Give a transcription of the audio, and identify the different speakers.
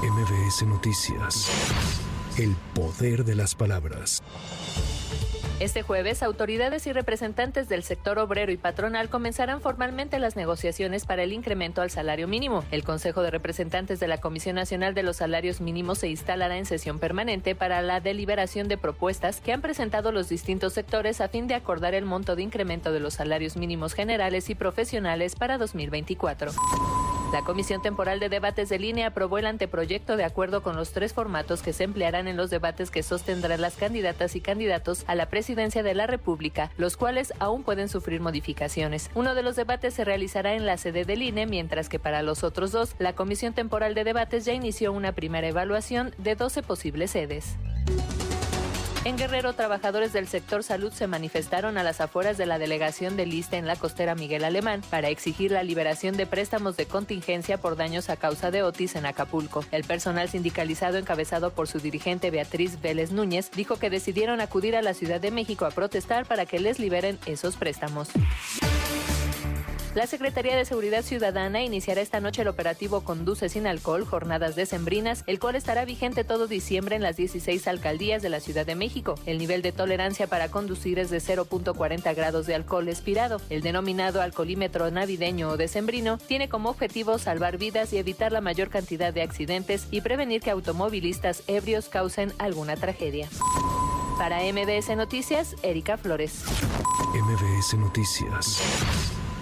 Speaker 1: MBS Noticias. El poder de las palabras.
Speaker 2: Este jueves, autoridades y representantes del sector obrero y patronal comenzarán formalmente las negociaciones para el incremento al salario mínimo. El Consejo de Representantes de la Comisión Nacional de los Salarios Mínimos se instalará en sesión permanente para la deliberación de propuestas que han presentado los distintos sectores a fin de acordar el monto de incremento de los salarios mínimos generales y profesionales para 2024. La Comisión Temporal de Debates de Línea aprobó el anteproyecto de acuerdo con los tres formatos que se emplearán en los debates que sostendrán las candidatas y candidatos a la presidencia de la República, los cuales aún pueden sufrir modificaciones. Uno de los debates se realizará en la sede del INE, mientras que para los otros dos, la Comisión Temporal de Debates ya inició una primera evaluación de 12 posibles sedes. En Guerrero, trabajadores del sector salud se manifestaron a las afueras de la delegación de Lista en la costera Miguel Alemán para exigir la liberación de préstamos de contingencia por daños a causa de Otis en Acapulco. El personal sindicalizado encabezado por su dirigente Beatriz Vélez Núñez dijo que decidieron acudir a la Ciudad de México a protestar para que les liberen esos préstamos. La Secretaría de Seguridad Ciudadana iniciará esta noche el operativo Conduce sin alcohol, jornadas decembrinas, el cual estará vigente todo diciembre en las 16 alcaldías de la Ciudad de México. El nivel de tolerancia para conducir es de 0.40 grados de alcohol expirado. El denominado alcoholímetro navideño o decembrino tiene como objetivo salvar vidas y evitar la mayor cantidad de accidentes y prevenir que automovilistas ebrios causen alguna tragedia. Para MBS Noticias, Erika Flores.
Speaker 1: MBS Noticias.